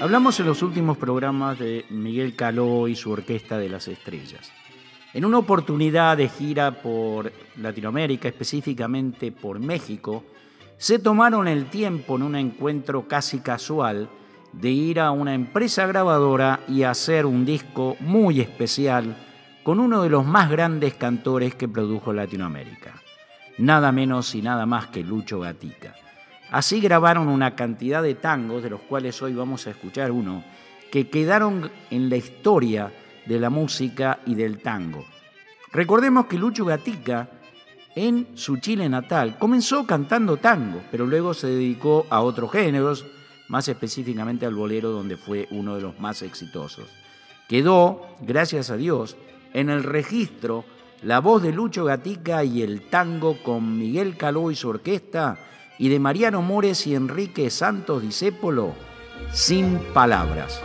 Hablamos en los últimos programas de Miguel Caló y su Orquesta de las Estrellas. En una oportunidad de gira por Latinoamérica, específicamente por México, se tomaron el tiempo en un encuentro casi casual de ir a una empresa grabadora y hacer un disco muy especial con uno de los más grandes cantores que produjo Latinoamérica, nada menos y nada más que Lucho Gatica. Así grabaron una cantidad de tangos, de los cuales hoy vamos a escuchar uno, que quedaron en la historia de la música y del tango. Recordemos que Lucho Gatica, en su Chile natal, comenzó cantando tango, pero luego se dedicó a otros géneros, más específicamente al bolero, donde fue uno de los más exitosos. Quedó, gracias a Dios, en el registro la voz de Lucho Gatica y el tango con Miguel Caló y su orquesta y de Mariano Mores y Enrique Santos Discépolo, sin palabras.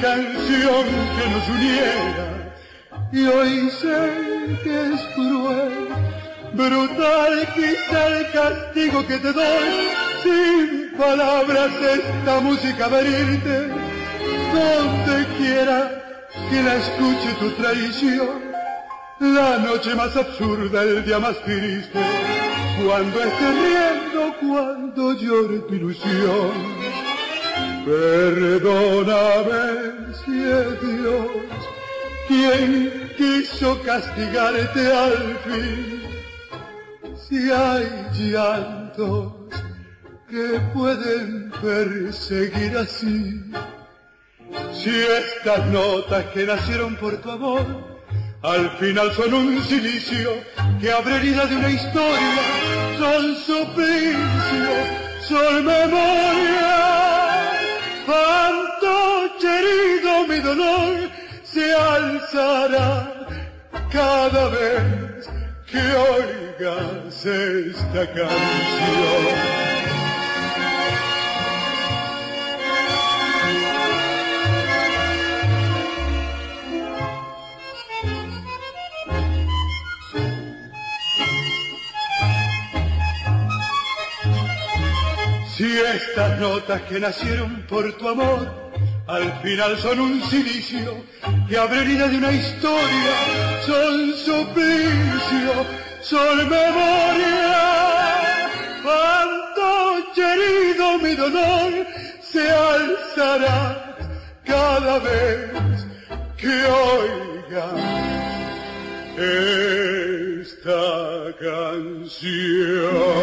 Canción que nos uniera. Y hoy sé que es cruel, brutal quizá el castigo que te doy, sin palabras esta música venirte, donde quiera que la escuche tu traición, la noche más absurda, el día más triste, cuando esté riendo, cuando llore tu ilusión Perdóname si es Dios quien quiso castigarte al fin. Si hay llantos que pueden perseguir así. Si estas notas que nacieron por tu amor al final son un silicio que abre herida de una historia, son suplicio, son memoria herido mi dolor se alzará cada vez que oigas esta canción. Si estas notas que nacieron por tu amor al final son un silicio que abre herida de una historia, son suplicio, son memoria. Cuánto herido mi dolor se alzará cada vez que oiga esta canción.